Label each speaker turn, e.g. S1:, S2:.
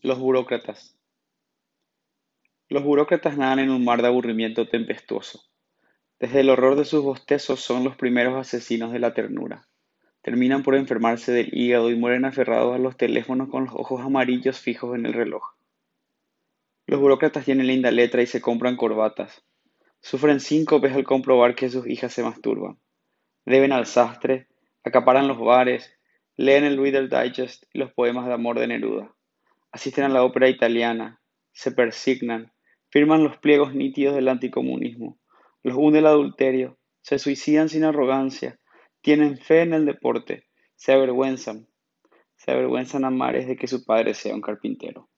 S1: Los burócratas. Los burócratas nadan en un mar de aburrimiento tempestuoso. Desde el horror de sus bostezos son los primeros asesinos de la ternura. Terminan por enfermarse del hígado y mueren aferrados a los teléfonos con los ojos amarillos fijos en el reloj. Los burócratas tienen linda letra y se compran corbatas. Sufren síncopes al comprobar que sus hijas se masturban. Deben al sastre, acaparan los bares, leen el Reader Digest y los poemas de amor de Neruda asisten a la ópera italiana, se persignan, firman los pliegos nítidos del anticomunismo, los hunde el adulterio, se suicidan sin arrogancia, tienen fe en el deporte, se avergüenzan, se avergüenzan a mares de que su padre sea un carpintero.